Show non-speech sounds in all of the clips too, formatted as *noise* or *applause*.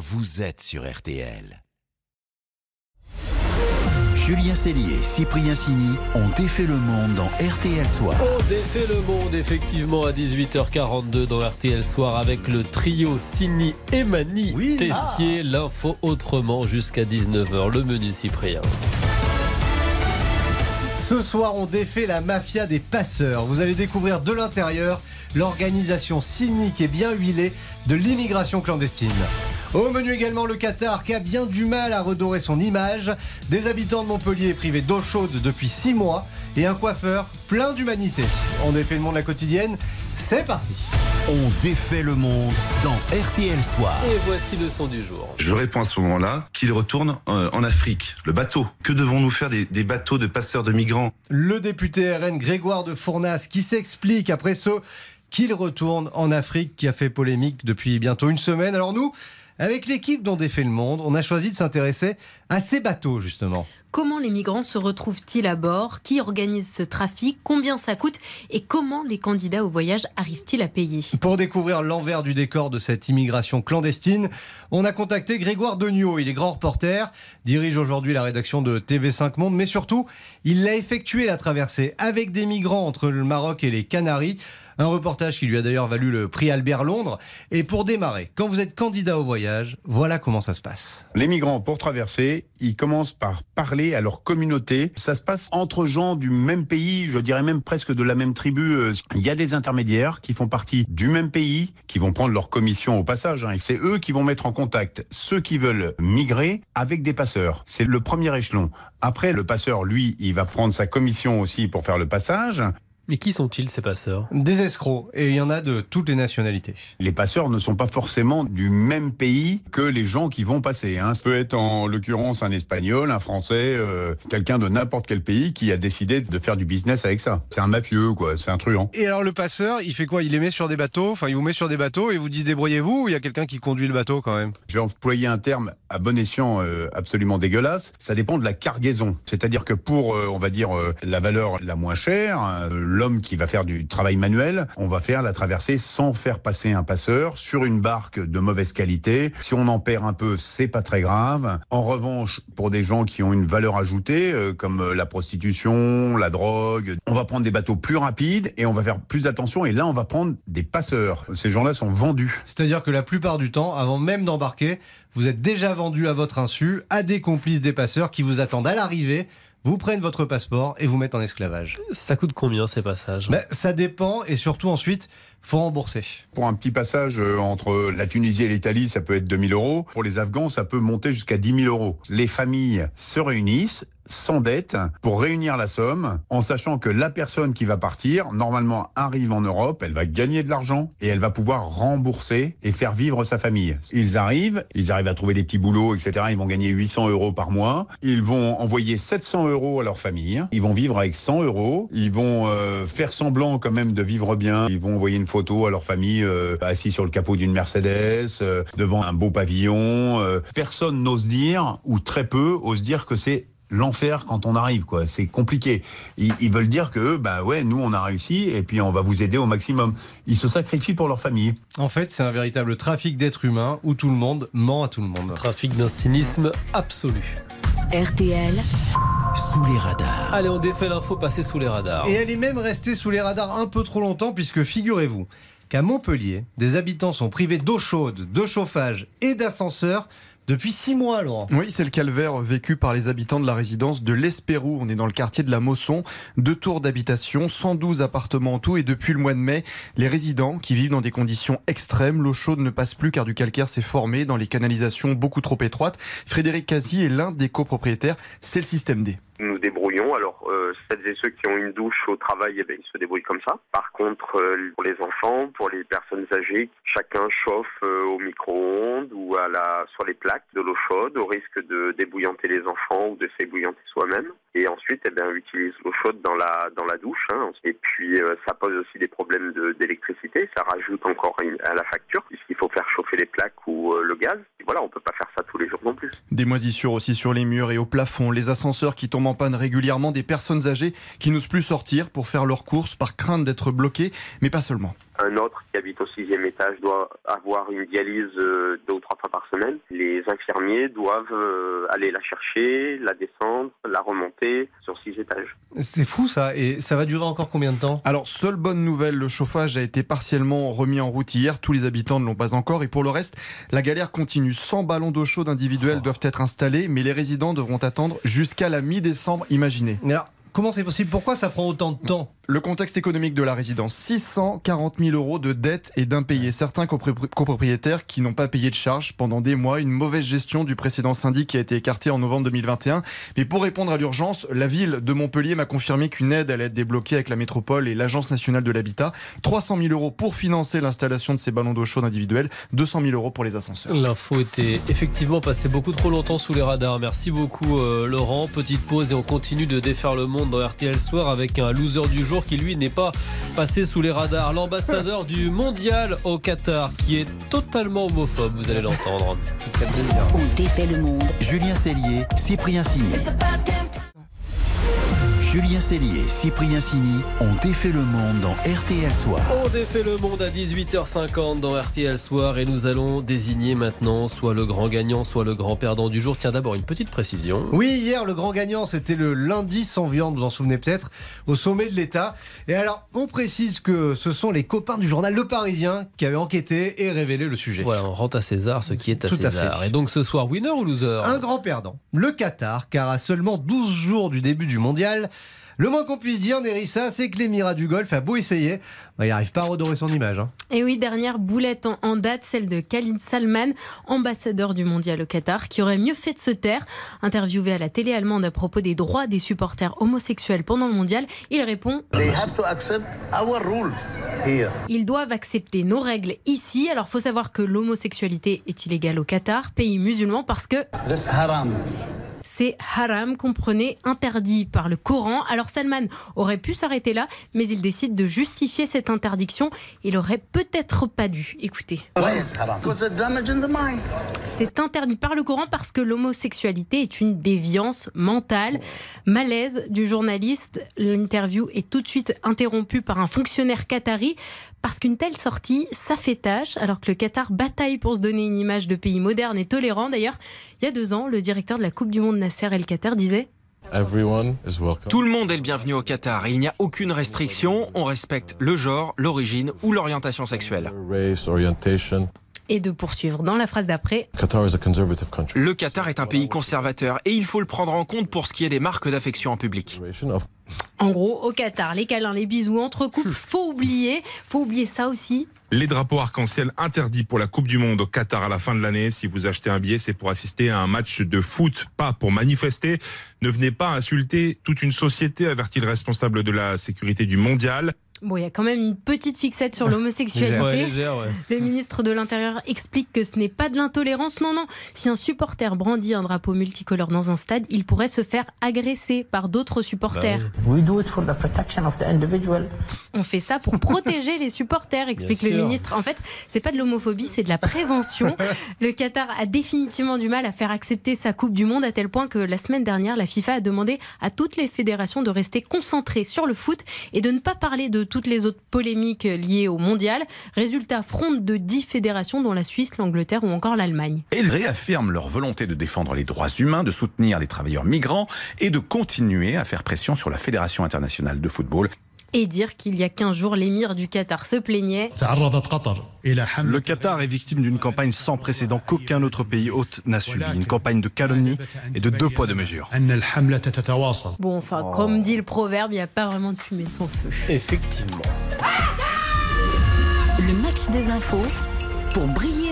vous êtes sur RTL. Julien Cellier et Cyprien Sini ont défait le monde dans RTL Soir. On défait le monde effectivement à 18h42 dans RTL Soir avec le trio Sini et Mani Tessier. L'info autrement jusqu'à 19h. Le menu Cyprien. Ce soir, on défait la mafia des passeurs. Vous allez découvrir de l'intérieur l'organisation cynique et bien huilée de l'immigration clandestine. Au menu également le Qatar qui a bien du mal à redorer son image, des habitants de Montpellier privés d'eau chaude depuis 6 mois et un coiffeur plein d'humanité. On défait le monde la quotidienne, c'est parti On défait le monde dans RTL Soir. Et voici le son du jour. Je réponds à ce moment-là qu'il retourne euh, en Afrique. Le bateau. Que devons-nous faire des, des bateaux de passeurs de migrants? Le député RN Grégoire de Fournas qui s'explique après ce qu'il retourne en Afrique qui a fait polémique depuis bientôt une semaine. Alors nous, avec l'équipe dont défait le monde, on a choisi de s'intéresser à ces bateaux justement. Comment les migrants se retrouvent-ils à bord? Qui organise ce trafic? Combien ça coûte? Et comment les candidats au voyage arrivent-ils à payer? Pour découvrir l'envers du décor de cette immigration clandestine, on a contacté Grégoire Degnaud. Il est grand reporter, dirige aujourd'hui la rédaction de TV5 Monde, mais surtout, il a effectué la traversée avec des migrants entre le Maroc et les Canaries. Un reportage qui lui a d'ailleurs valu le prix Albert Londres. Et pour démarrer, quand vous êtes candidat au voyage, voilà comment ça se passe. Les migrants, pour traverser, ils commencent par parler à leur communauté. Ça se passe entre gens du même pays, je dirais même presque de la même tribu. Il y a des intermédiaires qui font partie du même pays, qui vont prendre leur commission au passage. hein. C'est eux qui vont mettre en contact ceux qui veulent migrer avec des passeurs. C'est le premier échelon. Après, le passeur, lui, il va prendre sa commission aussi pour faire le passage. Mais qui sont-ils ces passeurs? Des escrocs, et il y en a de toutes les nationalités. Les passeurs ne sont pas forcément du même pays que les gens qui vont passer. Hein. Ça peut être en l'occurrence un Espagnol, un Français, euh, quelqu'un de n'importe quel pays qui a décidé de faire du business avec ça. C'est un mafieux, quoi. C'est un truand. Et alors le passeur, il fait quoi? Il les met sur des bateaux, enfin il vous met sur des bateaux et vous dit débrouillez-vous ou il y a quelqu'un qui conduit le bateau quand même? Je vais employer un terme à bon escient euh, absolument dégueulasse. Ça dépend de la cargaison. C'est-à-dire que pour, euh, on va dire, euh, la valeur la moins chère, l'homme qui va faire du travail manuel, on va faire la traversée sans faire passer un passeur sur une barque de mauvaise qualité. Si on en perd un peu, c'est pas très grave. En revanche, pour des gens qui ont une valeur ajoutée, euh, comme euh, la prostitution, la drogue, on va prendre des bateaux plus rapides et on va faire plus attention. Et là, on va prendre des passeurs. Ces gens-là sont vendus. C'est-à-dire que la plupart du temps, avant même d'embarquer, vous êtes déjà vendu à votre insu à des complices des passeurs qui vous attendent à l'arrivée, vous prennent votre passeport et vous mettent en esclavage. Ça coûte combien ces passages? Ben, ça dépend et surtout ensuite, faut rembourser. Pour un petit passage euh, entre la Tunisie et l'Italie, ça peut être 2000 euros. Pour les Afghans, ça peut monter jusqu'à 10 000 euros. Les familles se réunissent sans dette pour réunir la somme en sachant que la personne qui va partir normalement arrive en Europe, elle va gagner de l'argent et elle va pouvoir rembourser et faire vivre sa famille. Ils arrivent, ils arrivent à trouver des petits boulots, etc. Ils vont gagner 800 euros par mois. Ils vont envoyer 700 euros à leur famille. Ils vont vivre avec 100 euros. Ils vont euh, faire semblant quand même de vivre bien. Ils vont envoyer une photo à leur famille euh, assis sur le capot d'une Mercedes, euh, devant un beau pavillon. Euh, personne n'ose dire, ou très peu, ose dire que c'est l'enfer quand on arrive quoi c'est compliqué ils, ils veulent dire que bah ouais nous on a réussi et puis on va vous aider au maximum ils se sacrifient pour leur famille En fait, c'est un véritable trafic d'êtres humains où tout le monde ment à tout le monde. Trafic d'un cynisme absolu. RTL, Sous les radars. Allez, on défait l'info passée sous les radars. Et elle est même restée sous les radars un peu trop longtemps puisque figurez-vous qu'à Montpellier, des habitants sont privés d'eau chaude, de chauffage et d'ascenseur depuis six mois, Laurent. Oui, c'est le calvaire vécu par les habitants de la résidence de l'Espérou. On est dans le quartier de la Mosson. Deux tours d'habitation, 112 appartements en tout. Et depuis le mois de mai, les résidents qui vivent dans des conditions extrêmes, l'eau chaude ne passe plus car du calcaire s'est formé dans les canalisations beaucoup trop étroites. Frédéric Casi est l'un des copropriétaires. C'est le système D. nous débrouillons. Alors, euh, celles et ceux qui ont une douche au travail, eh ben, ils se débrouillent comme ça. Par contre, euh, pour les enfants, pour les personnes âgées, chacun chauffe euh, au micro-ondes ou à la, sur les plaques de l'eau chaude, au risque de débouillanter les enfants ou de s'ébouillanter soi-même. Et ensuite, eh ben, on utilise l'eau chaude dans la, dans la douche. hein. Et puis, ça pose aussi des problèmes d'électricité. Ça rajoute encore à la facture, puisqu'il faut faire chauffer les plaques ou le gaz. Et voilà, on peut pas faire ça tous les jours non plus. Des moisissures aussi sur les murs et au plafond, les ascenseurs qui tombent régulièrement, des personnes âgées qui n'osent plus sortir pour faire leurs courses par crainte d'être bloquées, mais pas seulement. Un autre qui habite au sixième étage doit avoir une dialyse euh, deux ou trois fois par semaine. les infirmiers doivent euh, aller la chercher, la descendre, la remonter sur six étages. C'est fou ça, et ça va durer encore combien de temps? Alors, seule bonne nouvelle, le chauffage a été partiellement remis en route hier, tous les habitants ne l'ont pas encore, et pour le reste, la galère continue. 100 ballons d'eau chaude individuels oh. doivent être installés, mais les résidents devront attendre jusqu'à la mi-décembre, imaginez. Alors, comment c'est possible? Pourquoi ça prend autant de temps? Le contexte économique de la résidence 640 000 euros de dettes et d'impayés. Certains copropriétaires qui n'ont pas payé de charges pendant des mois. Une mauvaise gestion du précédent syndic qui a été écarté en novembre 2021. Mais pour répondre à l'urgence, la ville de Montpellier m'a confirmé qu'une aide allait être débloquée avec la métropole et l'Agence nationale de l'habitat. 300 000 euros pour financer l'installation de ces ballons d'eau chaude individuels. 200 000 euros pour les ascenseurs. L'info était effectivement passée beaucoup trop longtemps sous les radars. Merci beaucoup euh, Laurent. Petite pause et on continue de défaire le monde dans RTL Soir avec un loser du jour qui lui n'est pas passé sous les radars. L'ambassadeur du mondial au Qatar qui est totalement homophobe, vous allez l'entendre. On défait le monde. Julien Cellier, Cyprien Signé. Julien Cellier et Cyprien Sini ont défait le monde dans RTL Soir. On défait le monde à 18h50 dans RTL Soir et nous allons désigner maintenant soit le grand gagnant, soit le grand perdant du jour. Tiens, d'abord une petite précision. Oui, hier, le grand gagnant, c'était le lundi sans viande, vous en souvenez peut-être, au sommet de l'État. Et alors, on précise que ce sont les copains du journal Le Parisien qui avaient enquêté et révélé le sujet. Voilà, on rentre à César ce qui est à César. et donc ce soir, winner ou loser? Un grand perdant. Le Qatar, car à seulement 12 jours du début du mondial, le moins qu'on puisse dire, Nerissa, c'est que l'émirat du Golfe a beau essayer, bah, il n'arrive pas à redorer son image. Hein. Et oui, dernière boulette en, date, celle de Khalid Salman, ambassadeur du mondial au Qatar, qui aurait mieux fait de se taire. Interviewé à la télé allemande à propos des droits des supporters homosexuels pendant le mondial, il répond Ils doivent accepter nos règles ici. Alors, faut savoir que l'homosexualité est illégale au Qatar, pays musulman, parce que c'est haram, comprenez, interdit par le Coran. Alors Salman aurait pu s'arrêter là, mais il décide de justifier cette interdiction. Il aurait peut-être pas dû. Écoutez. C'est interdit par le Coran parce que l'homosexualité est une déviance mentale. Malaise du journaliste. L'interview est tout de suite interrompue par un fonctionnaire qatari parce qu'une telle sortie, ça fait tâche, alors que le Qatar bataille pour se donner une image de pays moderne et tolérant. D'ailleurs, il y a deux ans, le directeur de la Coupe du Monde, Nasser El Qatar, disait tout le monde est le bienvenu au Qatar. Il n'y a aucune restriction. On respecte le genre, l'origine ou l'orientation sexuelle et de poursuivre dans la phrase d'après. Le Qatar est un pays conservateur et il faut le prendre en compte pour ce qui est des marques d'affection en public. En gros, au Qatar, les câlins, les bisous entre couples, faut oublier, faut oublier ça aussi. Les drapeaux arc-en-ciel interdits pour la Coupe du Monde au Qatar à la fin de l'année. Si vous achetez un billet, c'est pour assister à un match de foot, pas pour manifester. Ne venez pas insulter toute une société, avertit le responsable de la sécurité du mondial. Bon, il y a quand même une petite fixette sur l'homosexualité. Le ministre de l'Intérieur explique que ce n'est pas de l'intolérance. Non, non. Si un supporter brandit un drapeau multicolore dans un stade, il pourrait se faire agresser par d'autres supporters. Bah On fait ça pour protéger les supporters, explique le ministre. En fait, c'est pas de l'homophobie, c'est de la prévention. *laughs* le Qatar a définitivement du mal à faire accepter sa Coupe du Monde à tel point que la semaine dernière, la FIFA a demandé à toutes les fédérations de rester concentrées sur le foot et de ne pas parler de toutes les autres polémiques liées au mondial. Résultat, fronde de 10 fédérations, dont la Suisse, l'Angleterre ou encore l'Allemagne. Ils réaffirment leur volonté de défendre les droits humains, de soutenir les travailleurs migrants et de continuer à faire pression sur la Fédération internationale de football et dire qu'il y a 15 jours, l'émir du Qatar se plaignait. Le Qatar est victime d'une campagne sans précédent qu'aucun autre pays hôte n'a subi. Une campagne de calomnie et de deux poids, deux mesures. Bon, enfin, comme dit le proverbe, il n'y a pas vraiment de fumée sans feu. Effectivement. Le match des infos pour briller.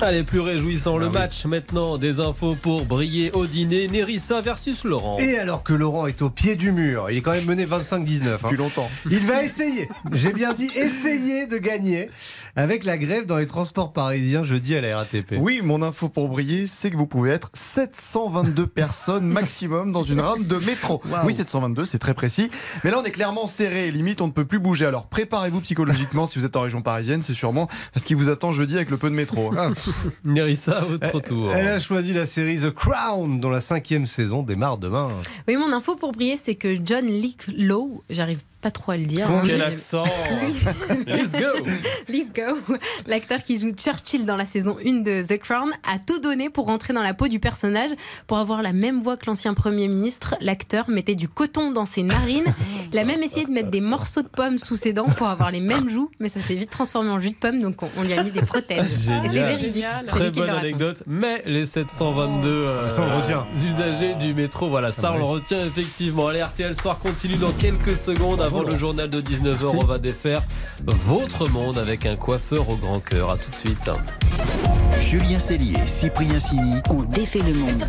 Allez, plus réjouissant le ah match maintenant. Des infos pour briller au dîner. Nerissa versus Laurent. Et alors que Laurent est au pied du mur, il est quand même mené 25-19. Hein. Depuis longtemps. Il va essayer, j'ai bien dit essayer de gagner avec la grève dans les transports parisiens jeudi à la RATP. Oui, mon info pour briller, c'est que vous pouvez être 722 personnes maximum dans une rame de métro. Oui, 722, c'est très précis. Mais là, on est clairement serré, limite, on ne peut plus bouger. Alors préparez-vous psychologiquement si vous êtes en région parisienne, c'est sûrement ce qui vous attend jeudi avec le peu de métro. Ah, *laughs* *laughs* Nerissa, votre tour. Elle a choisi la série The Crown, dont la cinquième saison démarre demain. Oui, mon info pour briller, c'est que John Lowe, j'arrive pas trop à le dire. hein. Quel accent *laughs* Let's go Leave Go, l'acteur qui joue Churchill dans la saison 1 de The Crown, a tout donné pour rentrer dans la peau du personnage. Pour avoir la même voix que l'ancien Premier ministre, l'acteur mettait du coton dans ses narines. Il a même essayé de mettre des morceaux de pommes sous ses dents pour avoir les mêmes joues, mais ça s'est vite transformé en jus de pomme, donc on, on lui a mis des prothèses. Génial. Et c'est véridique. Très bonne anecdote, mais les 722 euh, Ça, on le retient. usagers du métro, voilà, ça on le retient effectivement. Allez, RTL Soir continue dans quelques secondes avant le journal de 19h. On va défaire votre monde avec un coiffeur au grand cœur. À tout de suite. Julien Cellier, Cyprien Sini. On défait le monde.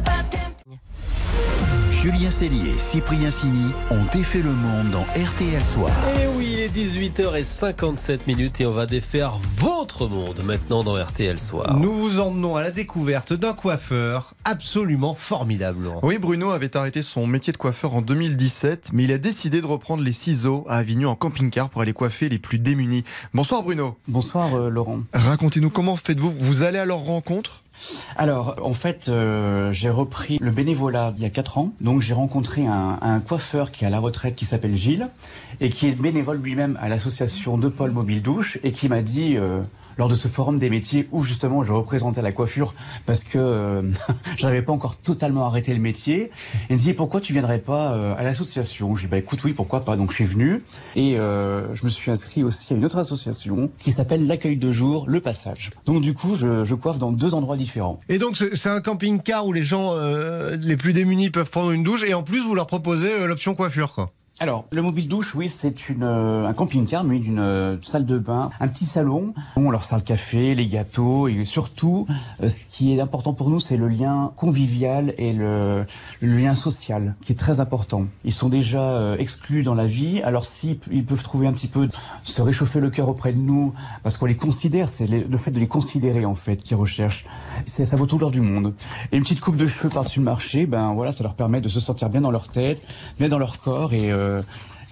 Julien Cellier, Cyprien Sini ont défait le monde dans RTL Soir. Et oui, il est 18h57 minutes et on va défaire votre monde maintenant dans RTL Soir. Nous vous emmenons à la découverte d'un coiffeur absolument formidable. Oui, Bruno avait arrêté son métier de coiffeur en 2017, mais il a décidé de reprendre les ciseaux à Avignon en camping-car pour aller coiffer les plus démunis. Bonsoir Bruno. Bonsoir euh, Laurent. Racontez-nous comment faites-vous? Vous allez à leur rencontre? Alors, en fait, euh, j'ai repris le bénévolat il y a 4 ans. Donc, j'ai rencontré un, coiffeur qui est à la retraite qui s'appelle Gilles et qui est bénévole lui-même à l'association De Paul Mobile Douche et qui m'a dit, euh, lors de ce forum des métiers où justement je représentais la coiffure parce que euh, *laughs* j'avais pas encore totalement arrêté le métier, il me dit pourquoi tu viendrais pas euh, à l'association? Je lui dis bah écoute oui pourquoi pas? Donc je suis venu et euh, je me suis inscrit aussi à une autre association qui s'appelle l'accueil de jour, le passage. Donc du coup je, je coiffe dans deux endroits différents. Et donc c'est c'est un camping-car où les gens euh, les plus démunis peuvent prendre une douche et en plus vous leur proposez euh, l'option coiffure quoi. Alors, le mobile douche, oui, c'est une euh, un camping-car, mais d'une euh, salle de bain, un petit salon où on leur sert le café, les gâteaux, et surtout, euh, ce qui est important pour nous, c'est le lien convivial et le, le lien social, qui est très important. Ils sont déjà euh, exclus dans la vie, alors si ils peuvent trouver un petit peu se réchauffer le cœur auprès de nous, parce qu'on les considère, c'est le fait de les considérer en fait qu'ils recherchent. C'est ça vaut tout l'or du monde. Et une petite coupe de cheveux par-dessus le marché, ben voilà, ça leur permet de se sentir bien dans leur tête, bien dans leur corps et euh,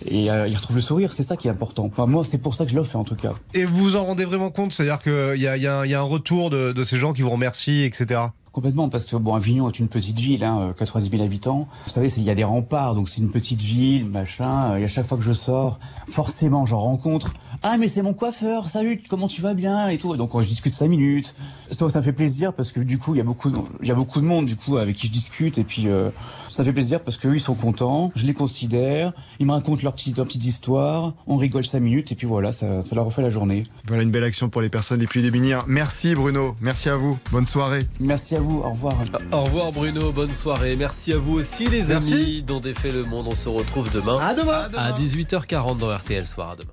et euh, ils retrouvent le sourire, c'est ça qui est important. Enfin, moi, c'est pour ça que je l'offre en tout cas. Et vous vous en rendez vraiment compte, c'est-à-dire qu'il y a, il y, a un- il y a un retour de, de ces gens qui vous remercient, etc. Complètement, parce que bon, Avignon est une petite ville, hein, euh, 90 000 habitants. Vous savez, il y a des remparts, donc c'est une petite ville, machin. euh, Et à chaque fois que je sors, forcément, j'en rencontre. Ah, mais c'est mon coiffeur. Salut, comment tu vas bien et tout. Donc, je discute cinq minutes. Ça, ça me fait plaisir parce que du coup, il y a beaucoup, de, il y a beaucoup de monde du coup avec qui je discute. Et puis, euh, ça fait plaisir parce qu'eux, ils sont contents. Je les considère. Ils me racontent leur petite, leur petite histoire. On rigole cinq minutes et puis voilà, ça, ça leur refait la journée. Voilà une belle action pour les personnes les plus démunies. Merci Bruno, merci à vous, bonne soirée. Merci à vous, au revoir. Au revoir Bruno, bonne soirée. Merci à vous aussi les Merci. amis dont défait le monde. On se retrouve demain À demain. à 18h40 dans RTL Soir. À demain.